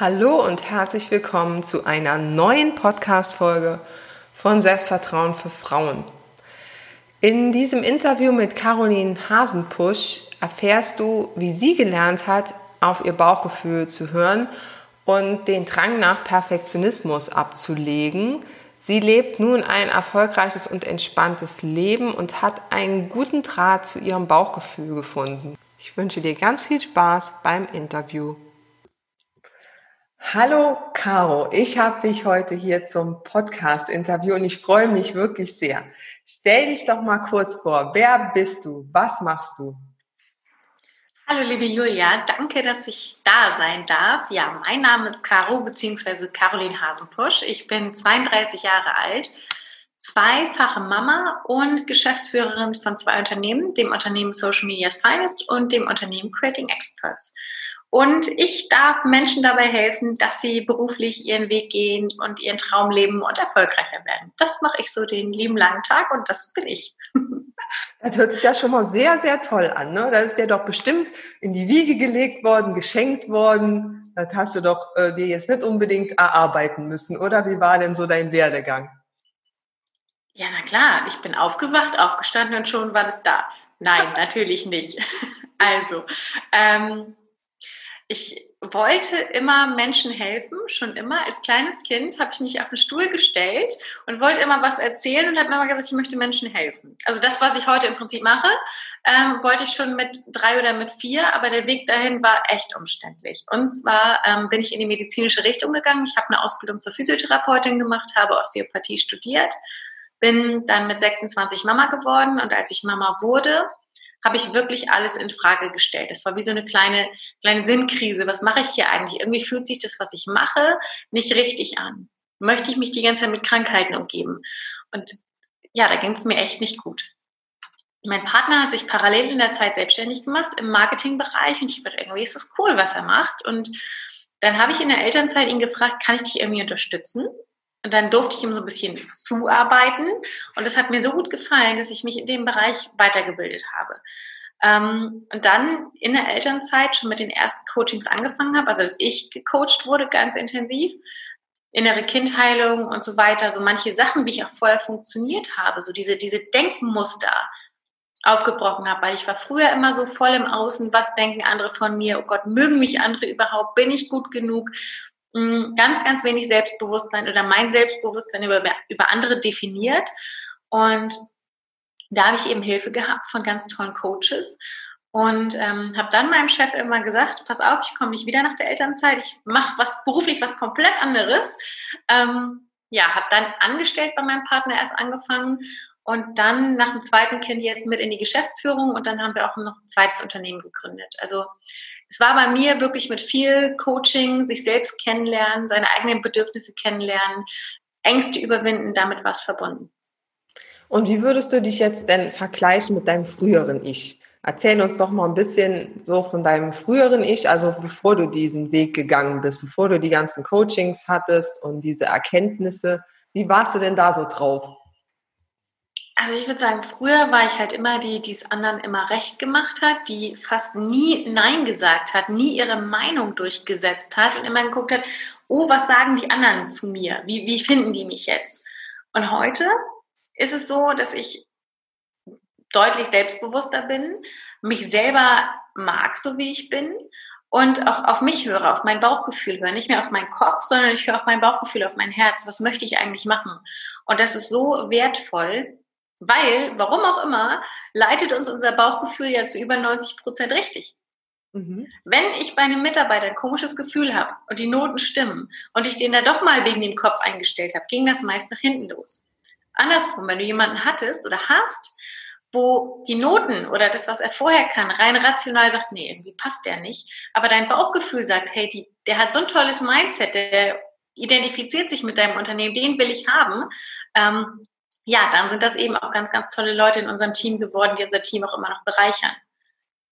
Hallo und herzlich willkommen zu einer neuen Podcast-Folge von Selbstvertrauen für Frauen. In diesem Interview mit Caroline Hasenpusch erfährst du, wie sie gelernt hat, auf ihr Bauchgefühl zu hören und den Drang nach Perfektionismus abzulegen. Sie lebt nun ein erfolgreiches und entspanntes Leben und hat einen guten Draht zu ihrem Bauchgefühl gefunden. Ich wünsche dir ganz viel Spaß beim Interview. Hallo Caro, ich habe dich heute hier zum Podcast-Interview und ich freue mich wirklich sehr. Stell dich doch mal kurz vor, wer bist du, was machst du? Hallo liebe Julia, danke, dass ich da sein darf. Ja, mein Name ist Caro bzw. Caroline Hasenpusch. Ich bin 32 Jahre alt, zweifache Mama und Geschäftsführerin von zwei Unternehmen, dem Unternehmen Social Media's Finest und dem Unternehmen Creating Experts. Und ich darf Menschen dabei helfen, dass sie beruflich ihren Weg gehen und ihren Traum leben und erfolgreicher werden. Das mache ich so den lieben langen Tag und das bin ich. Das hört sich ja schon mal sehr, sehr toll an. Ne? Das ist dir doch bestimmt in die Wiege gelegt worden, geschenkt worden. Das hast du doch äh, dir jetzt nicht unbedingt erarbeiten müssen, oder? Wie war denn so dein Werdegang? Ja, na klar. Ich bin aufgewacht, aufgestanden und schon war das da. Nein, natürlich nicht. Also, ähm, ich wollte immer Menschen helfen, schon immer. Als kleines Kind habe ich mich auf den Stuhl gestellt und wollte immer was erzählen und habe immer gesagt, ich möchte Menschen helfen. Also das, was ich heute im Prinzip mache, ähm, wollte ich schon mit drei oder mit vier, aber der Weg dahin war echt umständlich. Und zwar ähm, bin ich in die medizinische Richtung gegangen. Ich habe eine Ausbildung zur Physiotherapeutin gemacht, habe Osteopathie studiert, bin dann mit 26 Mama geworden und als ich Mama wurde, habe ich wirklich alles in Frage gestellt. Das war wie so eine kleine, kleine Sinnkrise. Was mache ich hier eigentlich? Irgendwie fühlt sich das, was ich mache, nicht richtig an. Möchte ich mich die ganze Zeit mit Krankheiten umgeben? Und ja, da ging es mir echt nicht gut. Mein Partner hat sich parallel in der Zeit selbstständig gemacht im Marketingbereich und ich dachte, irgendwie ist das cool, was er macht. Und dann habe ich in der Elternzeit ihn gefragt, kann ich dich irgendwie unterstützen? Und dann durfte ich ihm so ein bisschen zuarbeiten. Und das hat mir so gut gefallen, dass ich mich in dem Bereich weitergebildet habe. Ähm, und dann in der Elternzeit schon mit den ersten Coachings angefangen habe, also dass ich gecoacht wurde ganz intensiv, innere Kindheilung und so weiter, so manche Sachen, wie ich auch vorher funktioniert habe, so diese, diese Denkmuster aufgebrochen habe, weil ich war früher immer so voll im Außen, was denken andere von mir, oh Gott, mögen mich andere überhaupt, bin ich gut genug? Mm, ganz, ganz wenig Selbstbewusstsein oder mein Selbstbewusstsein über, über andere definiert. Und da habe ich eben Hilfe gehabt von ganz tollen Coaches und ähm, habe dann meinem Chef immer gesagt, pass auf, ich komme nicht wieder nach der Elternzeit, ich mache was beruflich was komplett anderes. Ähm, ja, habe dann angestellt bei meinem Partner erst angefangen und dann nach dem zweiten Kind jetzt mit in die Geschäftsführung und dann haben wir auch noch ein zweites Unternehmen gegründet. Also es war bei mir wirklich mit viel Coaching, sich selbst kennenlernen, seine eigenen Bedürfnisse kennenlernen, Ängste überwinden, damit was verbunden. Und wie würdest du dich jetzt denn vergleichen mit deinem früheren Ich? Erzähl uns doch mal ein bisschen so von deinem früheren Ich, also bevor du diesen Weg gegangen bist, bevor du die ganzen Coachings hattest und diese Erkenntnisse. Wie warst du denn da so drauf? Also ich würde sagen, früher war ich halt immer die, die es anderen immer recht gemacht hat, die fast nie Nein gesagt hat, nie ihre Meinung durchgesetzt hat und immer geguckt hat, oh, was sagen die anderen zu mir? Wie, wie finden die mich jetzt? Und heute ist es so, dass ich deutlich selbstbewusster bin, mich selber mag, so wie ich bin und auch auf mich höre, auf mein Bauchgefühl höre, nicht mehr auf meinen Kopf, sondern ich höre auf mein Bauchgefühl, auf mein Herz. Was möchte ich eigentlich machen? Und das ist so wertvoll, weil, warum auch immer, leitet uns unser Bauchgefühl ja zu über 90 Prozent richtig. Mhm. Wenn ich bei einem Mitarbeiter ein komisches Gefühl habe und die Noten stimmen und ich den da doch mal wegen dem Kopf eingestellt habe, ging das meist nach hinten los. Andersrum, wenn du jemanden hattest oder hast, wo die Noten oder das, was er vorher kann, rein rational sagt, nee, irgendwie passt der nicht, aber dein Bauchgefühl sagt, hey, die, der hat so ein tolles Mindset, der identifiziert sich mit deinem Unternehmen, den will ich haben, ähm, ja, dann sind das eben auch ganz, ganz tolle Leute in unserem Team geworden, die unser Team auch immer noch bereichern.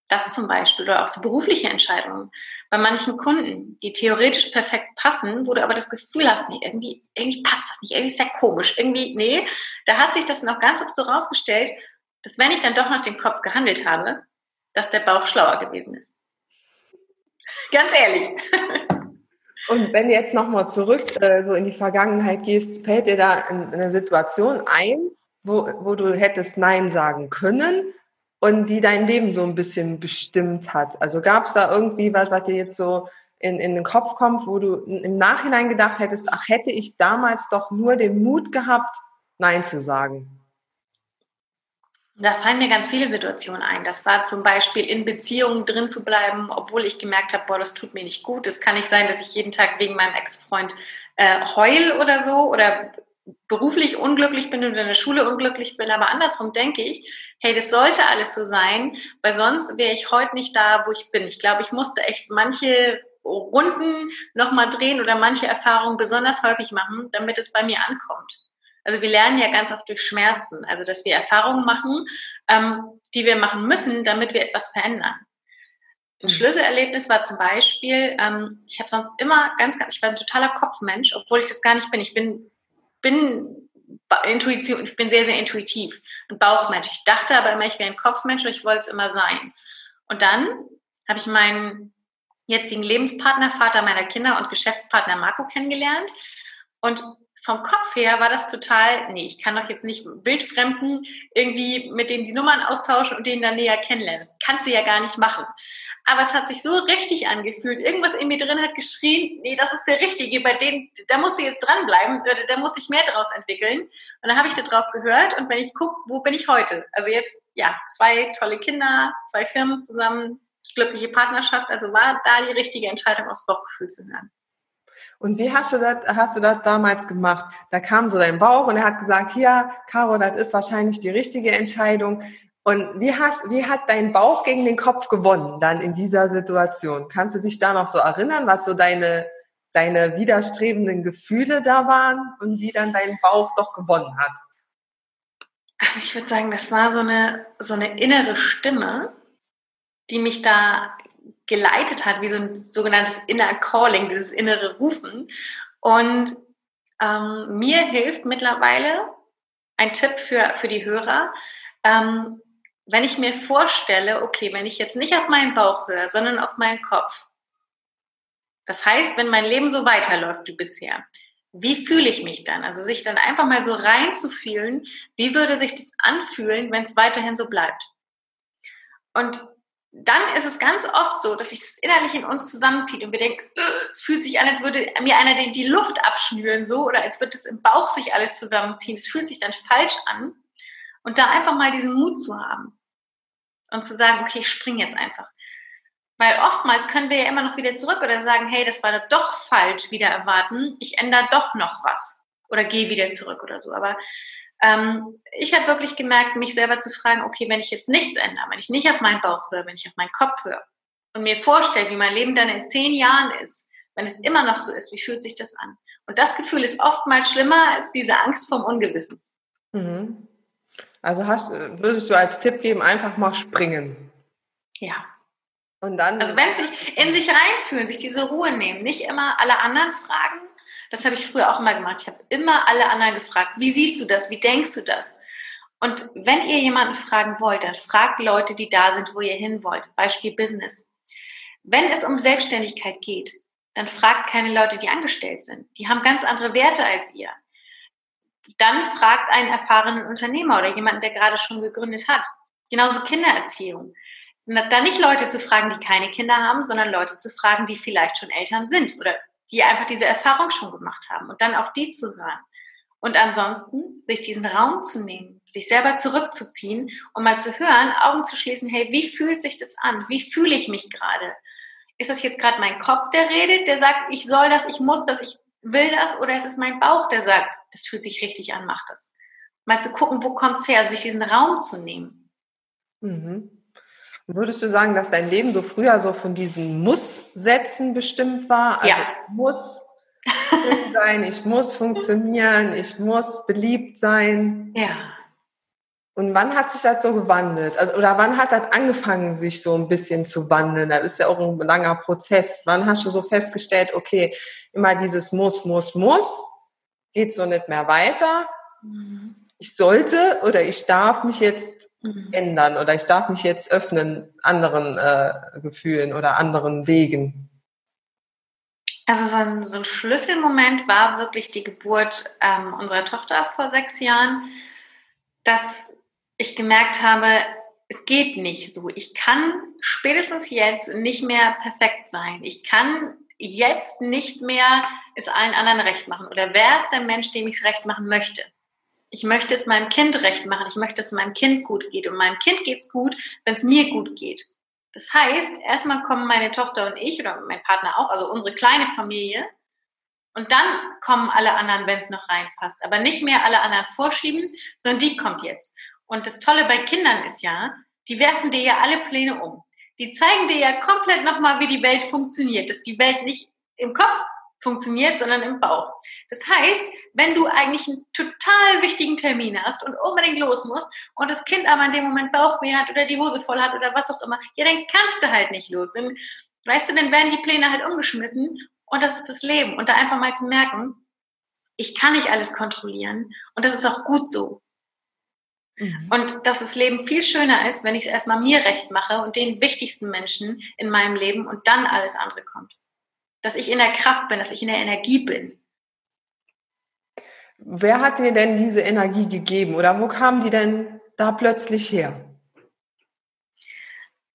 Das zum Beispiel oder auch so berufliche Entscheidungen. Bei manchen Kunden, die theoretisch perfekt passen, wo du aber das Gefühl hast, nee, irgendwie, irgendwie passt das nicht, irgendwie ist ja komisch, irgendwie, nee, da hat sich das noch ganz oft so rausgestellt, dass wenn ich dann doch nach dem Kopf gehandelt habe, dass der Bauch schlauer gewesen ist. Ganz ehrlich. Und wenn du jetzt nochmal zurück äh, so in die Vergangenheit gehst, fällt dir da eine Situation ein, wo, wo du hättest Nein sagen können und die dein Leben so ein bisschen bestimmt hat? Also gab es da irgendwie was, was dir jetzt so in, in den Kopf kommt, wo du im Nachhinein gedacht hättest, ach, hätte ich damals doch nur den Mut gehabt, Nein zu sagen? Da fallen mir ganz viele Situationen ein. Das war zum Beispiel in Beziehungen drin zu bleiben, obwohl ich gemerkt habe, boah, das tut mir nicht gut. Es kann nicht sein, dass ich jeden Tag wegen meinem Ex-Freund äh, heul oder so oder beruflich unglücklich bin und in der Schule unglücklich bin. Aber andersrum denke ich, hey, das sollte alles so sein, weil sonst wäre ich heute nicht da, wo ich bin. Ich glaube, ich musste echt manche Runden nochmal drehen oder manche Erfahrungen besonders häufig machen, damit es bei mir ankommt. Also wir lernen ja ganz oft durch Schmerzen, also dass wir Erfahrungen machen, ähm, die wir machen müssen, damit wir etwas verändern. Ein mhm. Schlüsselerlebnis war zum Beispiel, ähm, ich habe sonst immer ganz, ganz, ich war ein totaler Kopfmensch, obwohl ich das gar nicht bin. Ich bin, bin Intuition, ich bin sehr, sehr intuitiv und Bauchmensch. Ich dachte aber immer, ich wäre ein Kopfmensch und ich wollte es immer sein. Und dann habe ich meinen jetzigen Lebenspartner, Vater meiner Kinder und Geschäftspartner Marco kennengelernt. Und vom Kopf her war das total, nee, ich kann doch jetzt nicht Wildfremden irgendwie mit denen die Nummern austauschen und denen dann näher kennenlernen. Das kannst du ja gar nicht machen. Aber es hat sich so richtig angefühlt. Irgendwas in mir drin hat geschrien, nee, das ist der Richtige, bei dem, da musst du jetzt dranbleiben, da, muss ich mehr daraus entwickeln. Und dann habe ich da drauf gehört und wenn ich gucke, wo bin ich heute? Also jetzt, ja, zwei tolle Kinder, zwei Firmen zusammen, glückliche Partnerschaft. Also war da die richtige Entscheidung aus Bauchgefühl zu hören. Und wie hast du das, hast du das damals gemacht? Da kam so dein Bauch und er hat gesagt, hier, Caro, das ist wahrscheinlich die richtige Entscheidung. Und wie hast, wie hat dein Bauch gegen den Kopf gewonnen dann in dieser Situation? Kannst du dich da noch so erinnern, was so deine, deine widerstrebenden Gefühle da waren und wie dann dein Bauch doch gewonnen hat? Also ich würde sagen, das war so eine, so eine innere Stimme, die mich da geleitet hat, wie so ein sogenanntes Inner Calling, dieses innere Rufen. Und ähm, mir hilft mittlerweile ein Tipp für, für die Hörer, ähm, wenn ich mir vorstelle, okay, wenn ich jetzt nicht auf meinen Bauch höre, sondern auf meinen Kopf. Das heißt, wenn mein Leben so weiterläuft wie bisher, wie fühle ich mich dann? Also sich dann einfach mal so reinzufühlen, wie würde sich das anfühlen, wenn es weiterhin so bleibt? Und dann ist es ganz oft so, dass sich das innerlich in uns zusammenzieht und wir denken, äh, es fühlt sich an, als würde mir einer die Luft abschnüren, so, oder als würde es im Bauch sich alles zusammenziehen. Es fühlt sich dann falsch an. Und da einfach mal diesen Mut zu haben und zu sagen, okay, ich springe jetzt einfach. Weil oftmals können wir ja immer noch wieder zurück oder sagen, hey, das war doch falsch, wieder erwarten, ich ändere doch noch was oder gehe wieder zurück oder so. Aber ähm, ich habe wirklich gemerkt, mich selber zu fragen, okay, wenn ich jetzt nichts ändere, wenn ich nicht auf meinen Bauch höre, wenn ich auf meinen Kopf höre und mir vorstelle, wie mein Leben dann in zehn Jahren ist, wenn es immer noch so ist, wie fühlt sich das an? Und das Gefühl ist oftmals schlimmer als diese Angst vom Ungewissen. Mhm. Also hast, würdest du als Tipp geben, einfach mal springen? Ja. Und dann? Also wenn sich in sich reinfühlen, sich diese Ruhe nehmen, nicht immer alle anderen fragen, das habe ich früher auch immer gemacht. Ich habe immer alle anderen gefragt, wie siehst du das? Wie denkst du das? Und wenn ihr jemanden fragen wollt, dann fragt Leute, die da sind, wo ihr hin wollt. Beispiel Business. Wenn es um Selbstständigkeit geht, dann fragt keine Leute, die angestellt sind. Die haben ganz andere Werte als ihr. Dann fragt einen erfahrenen Unternehmer oder jemanden, der gerade schon gegründet hat. Genauso Kindererziehung. Da nicht Leute zu fragen, die keine Kinder haben, sondern Leute zu fragen, die vielleicht schon Eltern sind oder die einfach diese Erfahrung schon gemacht haben und dann auf die zu hören. Und ansonsten sich diesen Raum zu nehmen, sich selber zurückzuziehen und mal zu hören, Augen zu schließen, hey, wie fühlt sich das an? Wie fühle ich mich gerade? Ist das jetzt gerade mein Kopf, der redet, der sagt, ich soll das, ich muss das, ich will das? Oder ist es mein Bauch, der sagt, das fühlt sich richtig an, mach das? Mal zu gucken, wo kommt es her, also sich diesen Raum zu nehmen. Mhm. Würdest du sagen, dass dein Leben so früher so von diesen Muss-Sätzen bestimmt war? Also ja. muss, sein, ich muss funktionieren, ich muss beliebt sein. Ja. Und wann hat sich das so gewandelt? Also, oder wann hat das angefangen, sich so ein bisschen zu wandeln? Das ist ja auch ein langer Prozess. Wann hast du so festgestellt, okay, immer dieses muss, muss, muss, geht so nicht mehr weiter. Mhm. Ich sollte oder ich darf mich jetzt mhm. ändern oder ich darf mich jetzt öffnen anderen äh, Gefühlen oder anderen Wegen. Also so ein, so ein Schlüsselmoment war wirklich die Geburt ähm, unserer Tochter vor sechs Jahren, dass ich gemerkt habe, es geht nicht so. Ich kann spätestens jetzt nicht mehr perfekt sein. Ich kann jetzt nicht mehr es allen anderen recht machen. Oder wer ist der Mensch, dem ich es recht machen möchte? Ich möchte es meinem Kind recht machen. Ich möchte, dass es meinem Kind gut geht. Und meinem Kind geht es gut, wenn es mir gut geht. Das heißt, erstmal kommen meine Tochter und ich oder mein Partner auch, also unsere kleine Familie. Und dann kommen alle anderen, wenn es noch reinpasst. Aber nicht mehr alle anderen vorschieben, sondern die kommt jetzt. Und das Tolle bei Kindern ist ja, die werfen dir ja alle Pläne um. Die zeigen dir ja komplett nochmal, wie die Welt funktioniert, dass die Welt nicht im Kopf funktioniert, sondern im Bauch. Das heißt, wenn du eigentlich einen total wichtigen Termin hast und unbedingt los musst und das Kind aber in dem Moment Bauchweh hat oder die Hose voll hat oder was auch immer, ja, dann kannst du halt nicht los. Dann, weißt du, dann werden die Pläne halt umgeschmissen und das ist das Leben. Und da einfach mal zu merken, ich kann nicht alles kontrollieren und das ist auch gut so. Mhm. Und dass das Leben viel schöner ist, wenn ich es erstmal mir recht mache und den wichtigsten Menschen in meinem Leben und dann alles andere kommt. Dass ich in der Kraft bin, dass ich in der Energie bin. Wer hat dir denn diese Energie gegeben oder wo kam die denn da plötzlich her?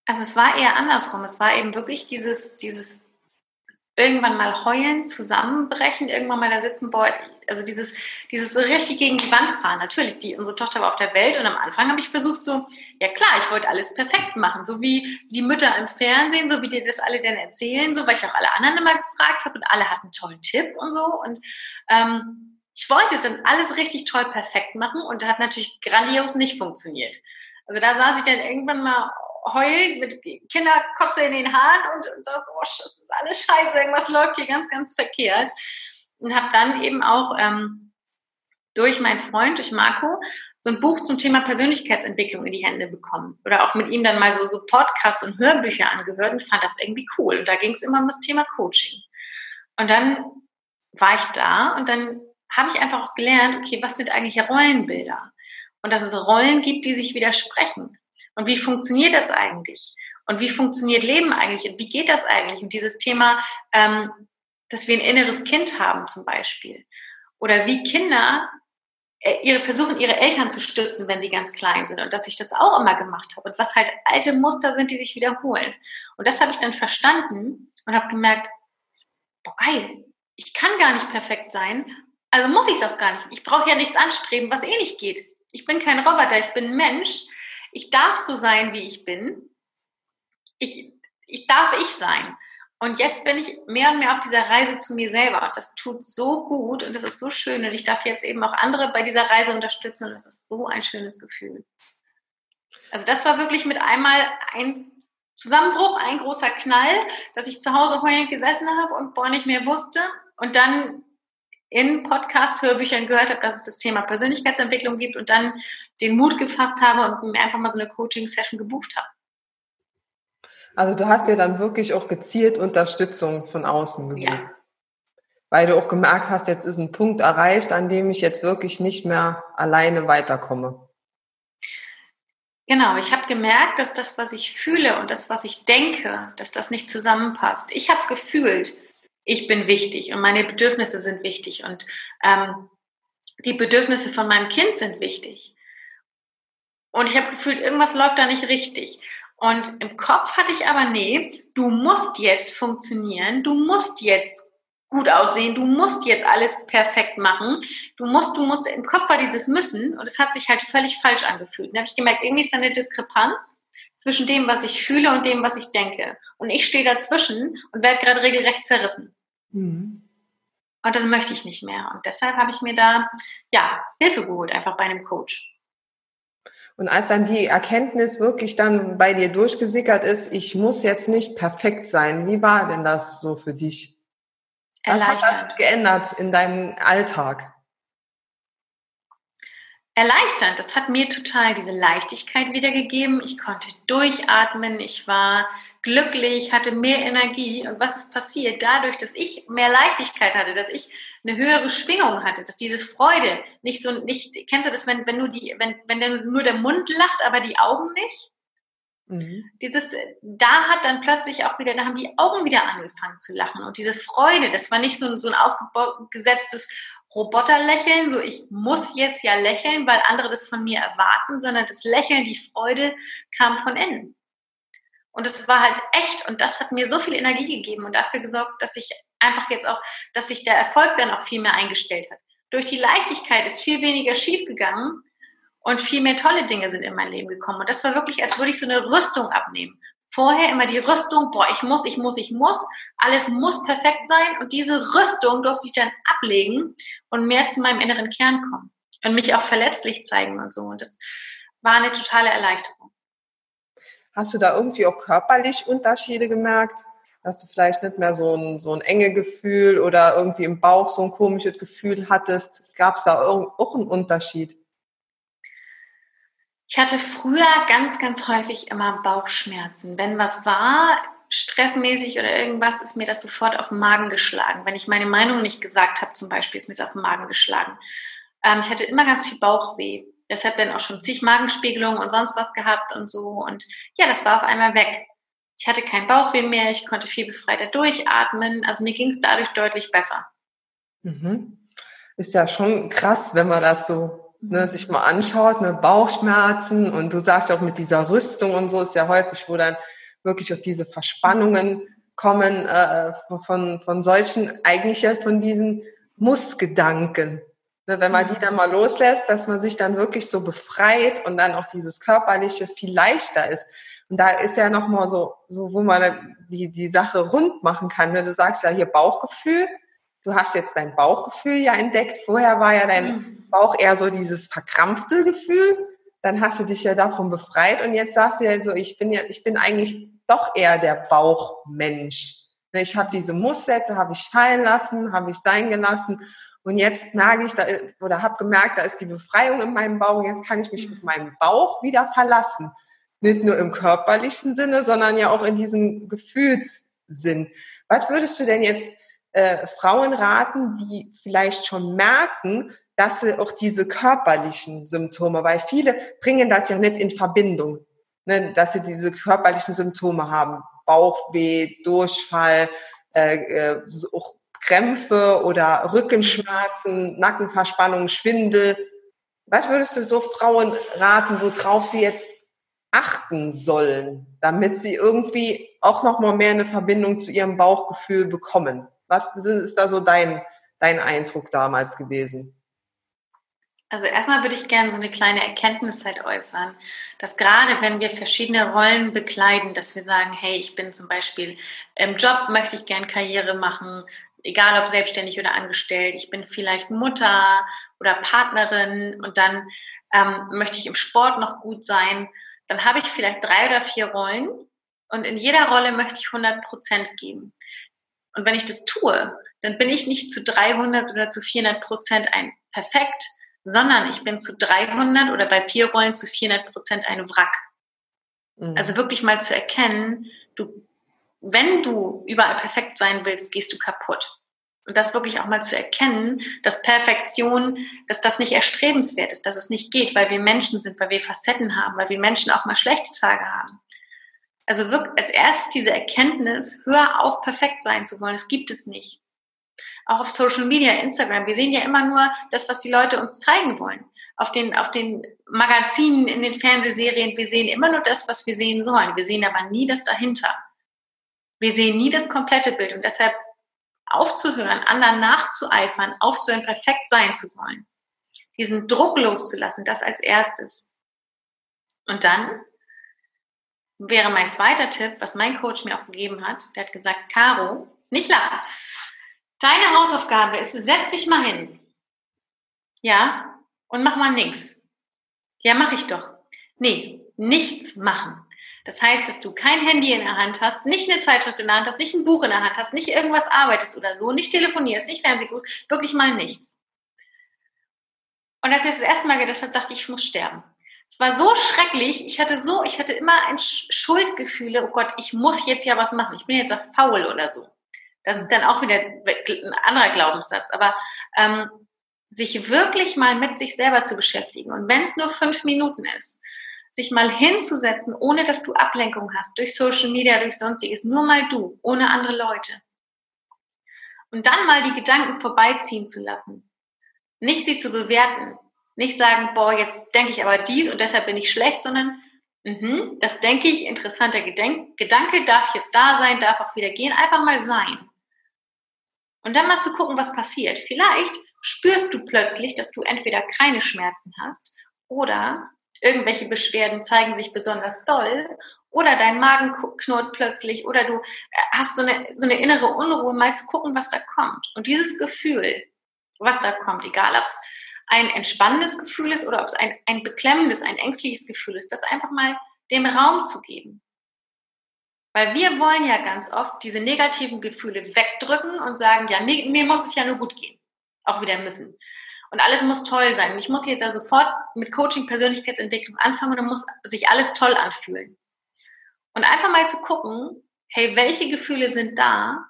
Also es war eher andersrum. Es war eben wirklich dieses, dieses irgendwann mal heulen, zusammenbrechen, irgendwann mal da sitzen, boah, also dieses, dieses richtig gegen die Wand fahren. Natürlich, die, unsere Tochter war auf der Welt und am Anfang habe ich versucht so, ja klar, ich wollte alles perfekt machen, so wie die Mütter im Fernsehen, so wie dir das alle denn erzählen, so, weil ich auch alle anderen immer gefragt habe und alle hatten einen tollen Tipp und so und ähm, ich wollte es dann alles richtig toll perfekt machen und hat natürlich grandios nicht funktioniert. Also da saß ich dann irgendwann mal heult mit Kinderkotze in den Haaren und, und sagt, oh, das ist alles scheiße, irgendwas läuft hier ganz, ganz verkehrt. Und habe dann eben auch ähm, durch meinen Freund, durch Marco, so ein Buch zum Thema Persönlichkeitsentwicklung in die Hände bekommen. Oder auch mit ihm dann mal so, so Podcasts und Hörbücher angehört und fand das irgendwie cool. Und da ging es immer um das Thema Coaching. Und dann war ich da und dann habe ich einfach auch gelernt, okay, was sind eigentlich Rollenbilder? Und dass es Rollen gibt, die sich widersprechen. Und wie funktioniert das eigentlich? Und wie funktioniert Leben eigentlich? Und wie geht das eigentlich? Und dieses Thema, ähm, dass wir ein inneres Kind haben zum Beispiel. Oder wie Kinder äh, ihre, versuchen, ihre Eltern zu stützen, wenn sie ganz klein sind. Und dass ich das auch immer gemacht habe. Und was halt alte Muster sind, die sich wiederholen. Und das habe ich dann verstanden und habe gemerkt, boah, geil, ich kann gar nicht perfekt sein. Also muss ich es auch gar nicht. Ich brauche ja nichts anstreben, was eh nicht geht. Ich bin kein Roboter, ich bin ein Mensch ich darf so sein, wie ich bin. Ich, ich darf ich sein. Und jetzt bin ich mehr und mehr auf dieser Reise zu mir selber. Das tut so gut und das ist so schön. Und ich darf jetzt eben auch andere bei dieser Reise unterstützen. Und das ist so ein schönes Gefühl. Also das war wirklich mit einmal ein Zusammenbruch, ein großer Knall, dass ich zu Hause heulend gesessen habe und boah nicht mehr wusste. Und dann in Podcast-Hörbüchern gehört habe, dass es das Thema Persönlichkeitsentwicklung gibt und dann den Mut gefasst habe und mir einfach mal so eine Coaching-Session gebucht habe. Also du hast ja dann wirklich auch gezielt Unterstützung von außen gesucht. Ja. Weil du auch gemerkt hast, jetzt ist ein Punkt erreicht, an dem ich jetzt wirklich nicht mehr alleine weiterkomme. Genau, ich habe gemerkt, dass das, was ich fühle und das, was ich denke, dass das nicht zusammenpasst. Ich habe gefühlt, ich bin wichtig und meine Bedürfnisse sind wichtig und ähm, die Bedürfnisse von meinem Kind sind wichtig. Und ich habe gefühlt, irgendwas läuft da nicht richtig. Und im Kopf hatte ich aber, nee, du musst jetzt funktionieren, du musst jetzt gut aussehen, du musst jetzt alles perfekt machen, du musst, du musst, im Kopf war dieses Müssen und es hat sich halt völlig falsch angefühlt. Und da habe ich gemerkt, irgendwie ist da eine Diskrepanz zwischen dem, was ich fühle und dem, was ich denke. Und ich stehe dazwischen und werde gerade regelrecht zerrissen. Mhm. Und das möchte ich nicht mehr. Und deshalb habe ich mir da ja Hilfe geholt, einfach bei einem Coach. Und als dann die Erkenntnis wirklich dann bei dir durchgesickert ist, ich muss jetzt nicht perfekt sein, wie war denn das so für dich? Was hat das geändert in deinem Alltag? erleichternd. Das hat mir total diese Leichtigkeit wiedergegeben. Ich konnte durchatmen, ich war glücklich, hatte mehr Energie. Und was ist passiert? Dadurch, dass ich mehr Leichtigkeit hatte, dass ich eine höhere Schwingung hatte, dass diese Freude nicht so, nicht, kennst du das, wenn, wenn nur die, wenn, wenn nur der Mund lacht, aber die Augen nicht? Mhm. Dieses, da hat dann plötzlich auch wieder, da haben die Augen wieder angefangen zu lachen und diese Freude, das war nicht so so ein aufgesetztes Roboterlächeln, so ich muss jetzt ja lächeln, weil andere das von mir erwarten, sondern das Lächeln, die Freude kam von innen. Und es war halt echt und das hat mir so viel Energie gegeben und dafür gesorgt, dass ich einfach jetzt auch, dass sich der Erfolg dann auch viel mehr eingestellt hat. Durch die Leichtigkeit ist viel weniger schief gegangen und viel mehr tolle Dinge sind in mein Leben gekommen. Und das war wirklich, als würde ich so eine Rüstung abnehmen. Vorher immer die Rüstung, boah, ich muss, ich muss, ich muss, alles muss perfekt sein und diese Rüstung durfte ich dann ablegen und mehr zu meinem inneren Kern kommen und mich auch verletzlich zeigen und so. Und das war eine totale Erleichterung. Hast du da irgendwie auch körperlich Unterschiede gemerkt? Dass du vielleicht nicht mehr so ein, so ein enge Gefühl oder irgendwie im Bauch so ein komisches Gefühl hattest? Gab es da auch einen Unterschied? Ich hatte früher ganz, ganz häufig immer Bauchschmerzen. Wenn was war, stressmäßig oder irgendwas, ist mir das sofort auf den Magen geschlagen. Wenn ich meine Meinung nicht gesagt habe, zum Beispiel, ist mir es auf den Magen geschlagen. Ähm, ich hatte immer ganz viel Bauchweh. Deshalb dann auch schon zig Magenspiegelungen und sonst was gehabt und so. Und ja, das war auf einmal weg. Ich hatte kein Bauchweh mehr, ich konnte viel befreiter durchatmen. Also mir ging es dadurch deutlich besser. Mhm. Ist ja schon krass, wenn man dazu ne, sich mal anschaut, ne, Bauchschmerzen und du sagst ja auch mit dieser Rüstung und so ist ja häufig, wo dann wirklich auch diese Verspannungen kommen äh, von, von solchen, eigentlich ja von diesen Muss-Gedanken. Ne, wenn man die dann mal loslässt, dass man sich dann wirklich so befreit und dann auch dieses Körperliche viel leichter ist. Und da ist ja nochmal so, so, wo man die, die Sache rund machen kann. Ne? Du sagst ja hier Bauchgefühl, du hast jetzt dein Bauchgefühl ja entdeckt. Vorher war ja dein mhm. Bauch eher so dieses verkrampfte Gefühl. Dann hast du dich ja davon befreit und jetzt sagst du ja so, ich bin ja, ich bin eigentlich doch eher der Bauchmensch. Ne, ich habe diese Musssätze, habe ich fallen lassen, habe ich sein gelassen und jetzt merke ich da oder habe gemerkt, da ist die Befreiung in meinem Bauch. Jetzt kann ich mich auf meinen Bauch wieder verlassen, nicht nur im körperlichen Sinne, sondern ja auch in diesem Gefühlssinn. Was würdest du denn jetzt äh, Frauen raten, die vielleicht schon merken, dass sie auch diese körperlichen Symptome, weil viele bringen das ja nicht in Verbindung, ne, dass sie diese körperlichen Symptome haben. Bauchweh, Durchfall, äh, äh, auch Krämpfe oder Rückenschmerzen, Nackenverspannung, Schwindel. Was würdest du so Frauen raten, worauf sie jetzt achten sollen, damit sie irgendwie auch noch mal mehr eine Verbindung zu ihrem Bauchgefühl bekommen? Was ist da so dein, dein Eindruck damals gewesen? Also erstmal würde ich gerne so eine kleine Erkenntnis halt äußern, dass gerade wenn wir verschiedene Rollen bekleiden, dass wir sagen, hey, ich bin zum Beispiel im Job, möchte ich gerne Karriere machen, egal ob selbstständig oder angestellt, ich bin vielleicht Mutter oder Partnerin und dann ähm, möchte ich im Sport noch gut sein, dann habe ich vielleicht drei oder vier Rollen und in jeder Rolle möchte ich 100 Prozent geben. Und wenn ich das tue, dann bin ich nicht zu 300 oder zu 400 Prozent ein Perfekt, sondern ich bin zu 300 oder bei vier Rollen zu 400 Prozent ein Wrack. Mhm. Also wirklich mal zu erkennen, du, wenn du überall perfekt sein willst, gehst du kaputt. Und das wirklich auch mal zu erkennen, dass Perfektion, dass das nicht erstrebenswert ist, dass es nicht geht, weil wir Menschen sind, weil wir Facetten haben, weil wir Menschen auch mal schlechte Tage haben. Also wirklich als erstes diese Erkenntnis, hör auf, perfekt sein zu wollen. Es gibt es nicht. Auch auf Social Media, Instagram. Wir sehen ja immer nur das, was die Leute uns zeigen wollen. Auf den, auf den Magazinen, in den Fernsehserien, wir sehen immer nur das, was wir sehen sollen. Wir sehen aber nie das dahinter. Wir sehen nie das komplette Bild. Und deshalb aufzuhören, anderen nachzueifern, aufzuhören, perfekt sein zu wollen. Diesen Druck loszulassen, das als erstes. Und dann wäre mein zweiter Tipp, was mein Coach mir auch gegeben hat. Der hat gesagt, Caro, nicht lachen. Deine Hausaufgabe ist, setz dich mal hin. Ja, und mach mal nichts. Ja, mach ich doch. Nee, nichts machen. Das heißt, dass du kein Handy in der Hand hast, nicht eine Zeitschrift in der Hand hast, nicht ein Buch in der Hand hast, nicht irgendwas arbeitest oder so, nicht telefonierst, nicht Fernseh wirklich mal nichts. Und als ich das erste Mal gedacht habe, dachte ich, ich muss sterben. Es war so schrecklich. Ich hatte so, ich hatte immer ein Schuldgefühle. Oh Gott, ich muss jetzt ja was machen. Ich bin jetzt faul oder so. Das ist dann auch wieder ein anderer Glaubenssatz. Aber ähm, sich wirklich mal mit sich selber zu beschäftigen und wenn es nur fünf Minuten ist, sich mal hinzusetzen, ohne dass du Ablenkung hast, durch Social Media, durch sonstiges, nur mal du, ohne andere Leute. Und dann mal die Gedanken vorbeiziehen zu lassen. Nicht sie zu bewerten. Nicht sagen, boah, jetzt denke ich aber dies und deshalb bin ich schlecht, sondern mh, das denke ich, interessanter Gedenk Gedanke darf jetzt da sein, darf auch wieder gehen, einfach mal sein. Und dann mal zu gucken, was passiert. Vielleicht spürst du plötzlich, dass du entweder keine Schmerzen hast oder irgendwelche Beschwerden zeigen sich besonders doll oder dein Magen knurrt plötzlich oder du äh, hast so eine, so eine innere Unruhe, mal zu gucken, was da kommt. Und dieses Gefühl, was da kommt, egal ob es ein entspannendes Gefühl ist oder ob es ein, ein beklemmendes, ein ängstliches Gefühl ist, das einfach mal dem Raum zu geben. Weil wir wollen ja ganz oft diese negativen Gefühle wegdrücken und sagen, ja, mir, mir muss es ja nur gut gehen. Auch wieder müssen. Und alles muss toll sein. Ich muss jetzt da sofort mit Coaching, Persönlichkeitsentwicklung anfangen und dann muss sich alles toll anfühlen. Und einfach mal zu gucken, hey, welche Gefühle sind da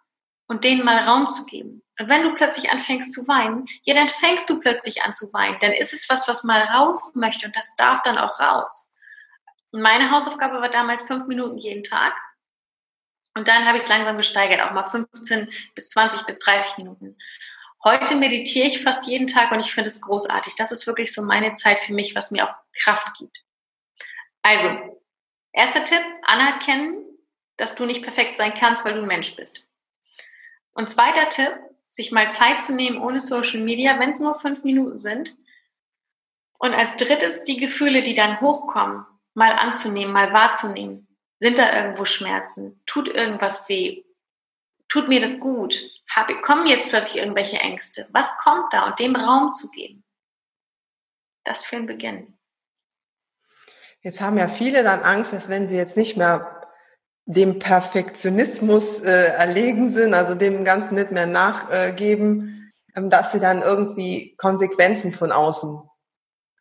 und denen mal Raum zu geben. Und wenn du plötzlich anfängst zu weinen, ja, dann fängst du plötzlich an zu weinen. Dann ist es was, was mal raus möchte und das darf dann auch raus. Und meine Hausaufgabe war damals fünf Minuten jeden Tag. Und dann habe ich es langsam gesteigert, auch mal 15 bis 20 bis 30 Minuten. Heute meditiere ich fast jeden Tag und ich finde es großartig. Das ist wirklich so meine Zeit für mich, was mir auch Kraft gibt. Also, erster Tipp, anerkennen, dass du nicht perfekt sein kannst, weil du ein Mensch bist. Und zweiter Tipp, sich mal Zeit zu nehmen ohne Social Media, wenn es nur fünf Minuten sind. Und als drittes die Gefühle, die dann hochkommen, mal anzunehmen, mal wahrzunehmen. Sind da irgendwo Schmerzen? Tut irgendwas weh? Tut mir das gut? Habe, kommen jetzt plötzlich irgendwelche Ängste? Was kommt da? Und dem Raum zu geben. Das für den Beginn. Jetzt haben ja viele dann Angst, dass wenn sie jetzt nicht mehr dem Perfektionismus äh, erlegen sind, also dem Ganzen nicht mehr nachgeben, äh, dass sie dann irgendwie Konsequenzen von außen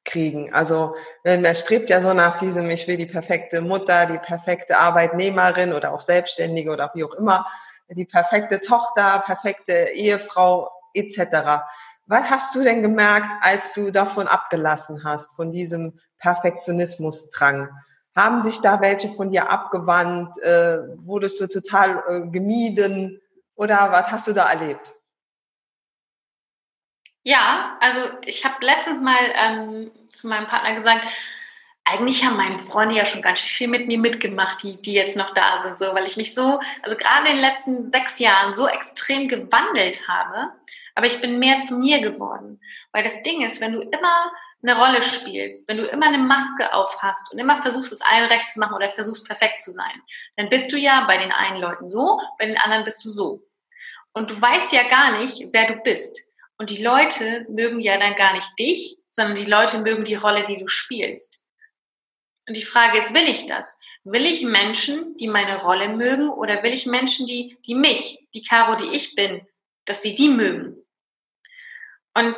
kriegen. Also man strebt ja so nach diesem, ich will die perfekte Mutter, die perfekte Arbeitnehmerin oder auch Selbstständige oder wie auch immer, die perfekte Tochter, perfekte Ehefrau etc. Was hast du denn gemerkt, als du davon abgelassen hast, von diesem Perfektionismusdrang? Haben sich da welche von dir abgewandt? Äh, wurdest du total äh, gemieden? Oder was hast du da erlebt? Ja, also ich habe letztens mal ähm, zu meinem Partner gesagt, eigentlich haben meine Freunde ja schon ganz viel mit mir mitgemacht, die, die jetzt noch da sind, so, weil ich mich so, also gerade in den letzten sechs Jahren so extrem gewandelt habe, aber ich bin mehr zu mir geworden. Weil das Ding ist, wenn du immer eine Rolle spielst, wenn du immer eine Maske auf hast und immer versuchst, es allen recht zu machen oder versuchst, perfekt zu sein, dann bist du ja bei den einen Leuten so, bei den anderen bist du so. Und du weißt ja gar nicht, wer du bist. Und die Leute mögen ja dann gar nicht dich, sondern die Leute mögen die Rolle, die du spielst. Und die Frage ist, will ich das? Will ich Menschen, die meine Rolle mögen, oder will ich Menschen, die, die mich, die Caro, die ich bin, dass sie die mögen? Und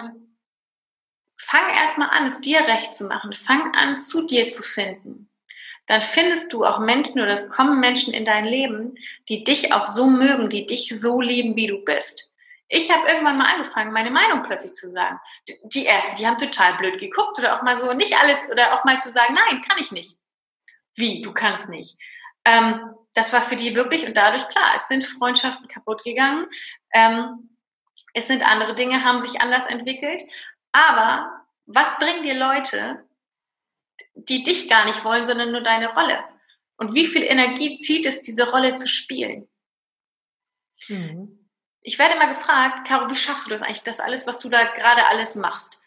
fang erstmal an, es dir recht zu machen. Fang an, zu dir zu finden. Dann findest du auch Menschen oder es kommen Menschen in dein Leben, die dich auch so mögen, die dich so lieben, wie du bist. Ich habe irgendwann mal angefangen, meine Meinung plötzlich zu sagen. Die ersten, die haben total blöd geguckt oder auch mal so nicht alles oder auch mal zu sagen, nein, kann ich nicht. Wie, du kannst nicht. Ähm, das war für die wirklich und dadurch klar, es sind Freundschaften kaputt gegangen. Ähm, es sind andere Dinge, haben sich anders entwickelt. Aber was bringen dir Leute, die dich gar nicht wollen, sondern nur deine Rolle? Und wie viel Energie zieht es, diese Rolle zu spielen? Mhm ich werde immer gefragt, Caro, wie schaffst du das eigentlich, das alles, was du da gerade alles machst?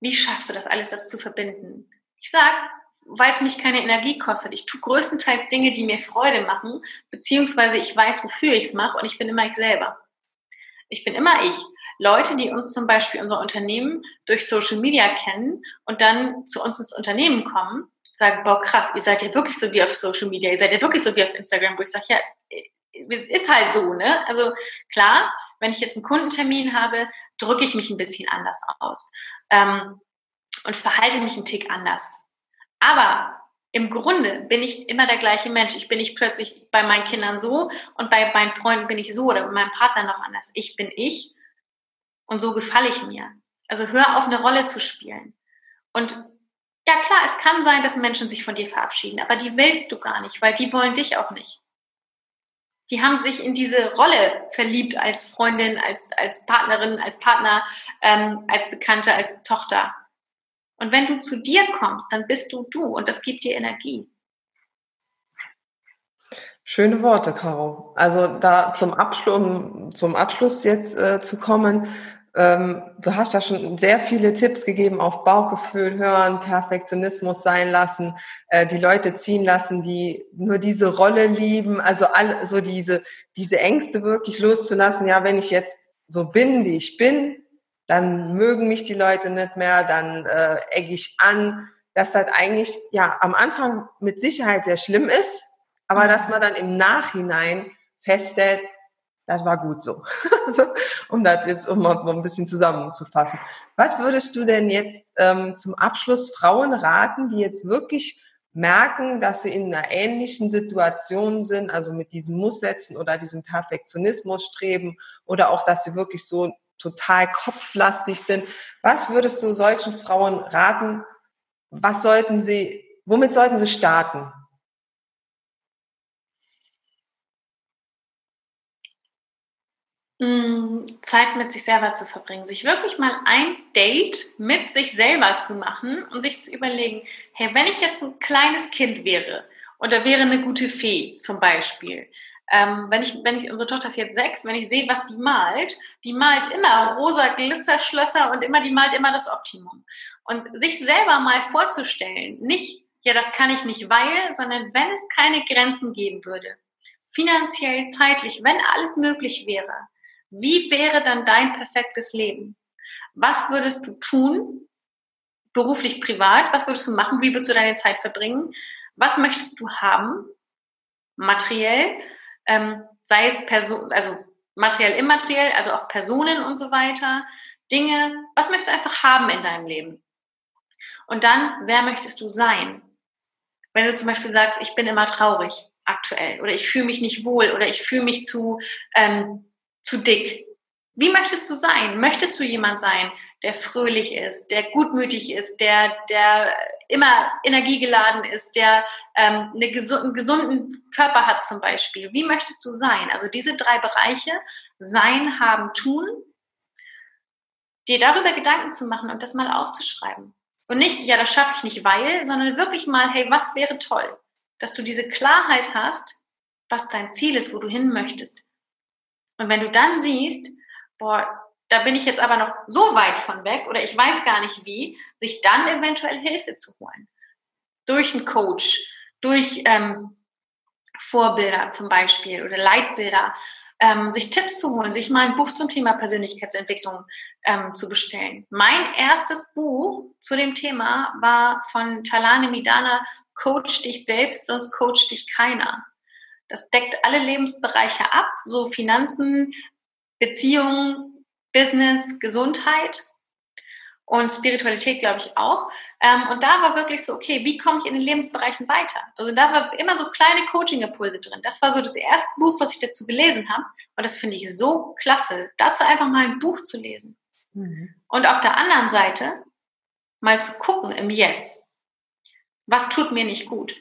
Wie schaffst du das alles, das zu verbinden? Ich sage, weil es mich keine Energie kostet. Ich tue größtenteils Dinge, die mir Freude machen, beziehungsweise ich weiß, wofür ich es mache und ich bin immer ich selber. Ich bin immer ich. Leute, die uns zum Beispiel unser Unternehmen durch Social Media kennen und dann zu uns ins Unternehmen kommen, sagen, boah, krass, ihr seid ja wirklich so wie auf Social Media, ihr seid ja wirklich so wie auf Instagram, wo ich sage, ja, es ist halt so, ne? Also klar, wenn ich jetzt einen Kundentermin habe, drücke ich mich ein bisschen anders aus ähm, und verhalte mich einen Tick anders. Aber im Grunde bin ich immer der gleiche Mensch. Ich bin nicht plötzlich bei meinen Kindern so und bei meinen Freunden bin ich so oder bei meinem Partner noch anders. Ich bin ich und so gefalle ich mir. Also hör auf, eine Rolle zu spielen. Und ja, klar, es kann sein, dass Menschen sich von dir verabschieden, aber die willst du gar nicht, weil die wollen dich auch nicht. Die haben sich in diese Rolle verliebt als Freundin, als, als Partnerin, als Partner, ähm, als Bekannte, als Tochter. Und wenn du zu dir kommst, dann bist du du und das gibt dir Energie. Schöne Worte, Caro. Also da zum Abschluss, zum Abschluss jetzt äh, zu kommen, ähm, du hast ja schon sehr viele Tipps gegeben auf Bauchgefühl hören, Perfektionismus sein lassen, äh, die Leute ziehen lassen, die nur diese Rolle lieben, also all, so diese, diese Ängste wirklich loszulassen. Ja, wenn ich jetzt so bin, wie ich bin, dann mögen mich die Leute nicht mehr, dann äh, egg ich an, dass das eigentlich ja am Anfang mit Sicherheit sehr schlimm ist, aber mhm. dass man dann im Nachhinein feststellt, das war gut so. um das jetzt um mal ein bisschen zusammenzufassen. Was würdest du denn jetzt ähm, zum Abschluss Frauen raten, die jetzt wirklich merken, dass sie in einer ähnlichen Situation sind, also mit diesen Musssätzen oder diesem Perfektionismus streben oder auch, dass sie wirklich so total kopflastig sind. Was würdest du solchen Frauen raten? Was sollten sie, womit sollten sie starten? Zeit mit sich selber zu verbringen, sich wirklich mal ein Date mit sich selber zu machen und sich zu überlegen, hey, wenn ich jetzt ein kleines Kind wäre oder wäre eine gute Fee zum Beispiel, ähm, wenn ich, wenn ich, unsere Tochter ist jetzt sechs, wenn ich sehe, was die malt, die malt immer rosa Glitzerschlösser und immer, die malt immer das Optimum. Und sich selber mal vorzustellen, nicht, ja, das kann ich nicht, weil, sondern wenn es keine Grenzen geben würde, finanziell, zeitlich, wenn alles möglich wäre, wie wäre dann dein perfektes Leben? Was würdest du tun, beruflich, privat? Was würdest du machen? Wie würdest du deine Zeit verbringen? Was möchtest du haben, materiell? ähm, sei es Person, also materiell, immateriell, also auch Personen und so weiter, Dinge, was möchtest du einfach haben in deinem Leben? Und dann, wer möchtest du sein? Wenn du zum Beispiel sagst, ich bin immer traurig aktuell oder ich fühle mich nicht wohl oder ich fühle mich zu, ähm, zu dick, wie möchtest du sein? Möchtest du jemand sein, der fröhlich ist, der gutmütig ist, der, der immer energiegeladen ist, der ähm, eine gesu einen gesunden Körper hat zum Beispiel? Wie möchtest du sein? Also diese drei Bereiche, sein, haben, tun, dir darüber Gedanken zu machen und das mal aufzuschreiben. Und nicht, ja, das schaffe ich nicht, weil, sondern wirklich mal, hey, was wäre toll? Dass du diese Klarheit hast, was dein Ziel ist, wo du hin möchtest. Und wenn du dann siehst, boah, da bin ich jetzt aber noch so weit von weg oder ich weiß gar nicht wie, sich dann eventuell Hilfe zu holen. Durch einen Coach, durch ähm, Vorbilder zum Beispiel oder Leitbilder, ähm, sich Tipps zu holen, sich mal ein Buch zum Thema Persönlichkeitsentwicklung ähm, zu bestellen. Mein erstes Buch zu dem Thema war von Talane Midana, Coach dich selbst, sonst coach dich keiner. Das deckt alle Lebensbereiche ab, so Finanzen, Beziehungen, Business, Gesundheit und Spiritualität, glaube ich, auch. Ähm, und da war wirklich so, okay, wie komme ich in den Lebensbereichen weiter? Also da war immer so kleine Coaching-Impulse drin. Das war so das erste Buch, was ich dazu gelesen habe. Und das finde ich so klasse, dazu einfach mal ein Buch zu lesen. Mhm. Und auf der anderen Seite mal zu gucken im Jetzt, was tut mir nicht gut?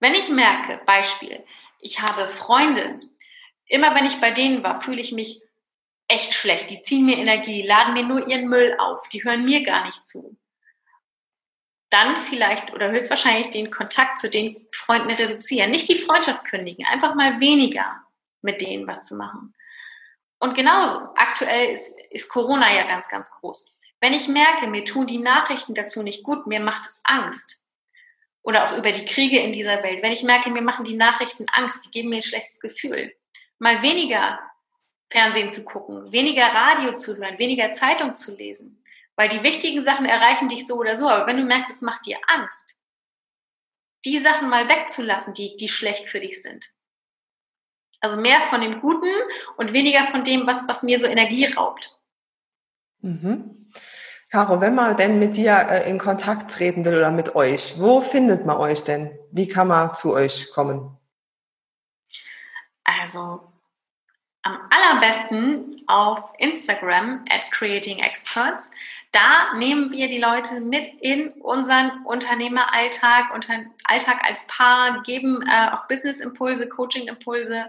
Wenn ich merke, Beispiel, ich habe Freunde, immer wenn ich bei denen war, fühle ich mich echt schlecht. Die ziehen mir Energie, laden mir nur ihren Müll auf, die hören mir gar nicht zu. Dann vielleicht oder höchstwahrscheinlich den Kontakt zu den Freunden reduzieren. Nicht die Freundschaft kündigen, einfach mal weniger mit denen was zu machen. Und genauso, aktuell ist, ist Corona ja ganz, ganz groß. Wenn ich merke, mir tun die Nachrichten dazu nicht gut, mir macht es Angst, oder auch über die Kriege in dieser Welt, wenn ich merke, mir machen die Nachrichten Angst, die geben mir ein schlechtes Gefühl, mal weniger Fernsehen zu gucken, weniger Radio zu hören, weniger Zeitung zu lesen. Weil die wichtigen Sachen erreichen dich so oder so. Aber wenn du merkst, es macht dir Angst, die Sachen mal wegzulassen, die, die schlecht für dich sind. Also mehr von dem Guten und weniger von dem, was, was mir so Energie raubt. Mhm. Caro, wenn man denn mit dir äh, in Kontakt treten will oder mit euch, wo findet man euch denn? Wie kann man zu euch kommen? Also am allerbesten auf Instagram at Creating Experts. Da nehmen wir die Leute mit in unseren Unternehmeralltag, unter Alltag als Paar, geben äh, auch Business-Impulse, Coaching-Impulse.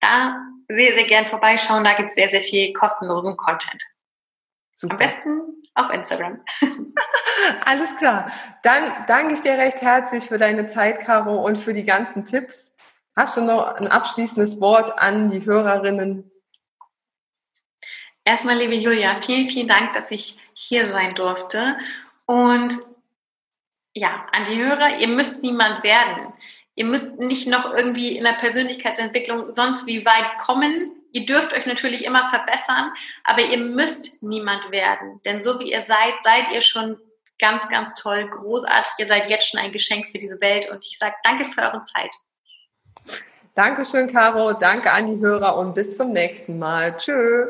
Da sehr, sehr gern vorbeischauen. Da gibt es sehr, sehr viel kostenlosen Content. Super. Am besten auf Instagram. Alles klar. Dann danke ich dir recht herzlich für deine Zeit, Caro, und für die ganzen Tipps. Hast du noch ein abschließendes Wort an die Hörerinnen? Erstmal, liebe Julia, vielen, vielen Dank, dass ich hier sein durfte. Und ja, an die Hörer, ihr müsst niemand werden. Ihr müsst nicht noch irgendwie in der Persönlichkeitsentwicklung sonst wie weit kommen. Ihr dürft euch natürlich immer verbessern, aber ihr müsst niemand werden. Denn so wie ihr seid, seid ihr schon ganz, ganz toll, großartig. Ihr seid jetzt schon ein Geschenk für diese Welt und ich sage danke für eure Zeit. Dankeschön, Caro. Danke an die Hörer und bis zum nächsten Mal. Tschüss.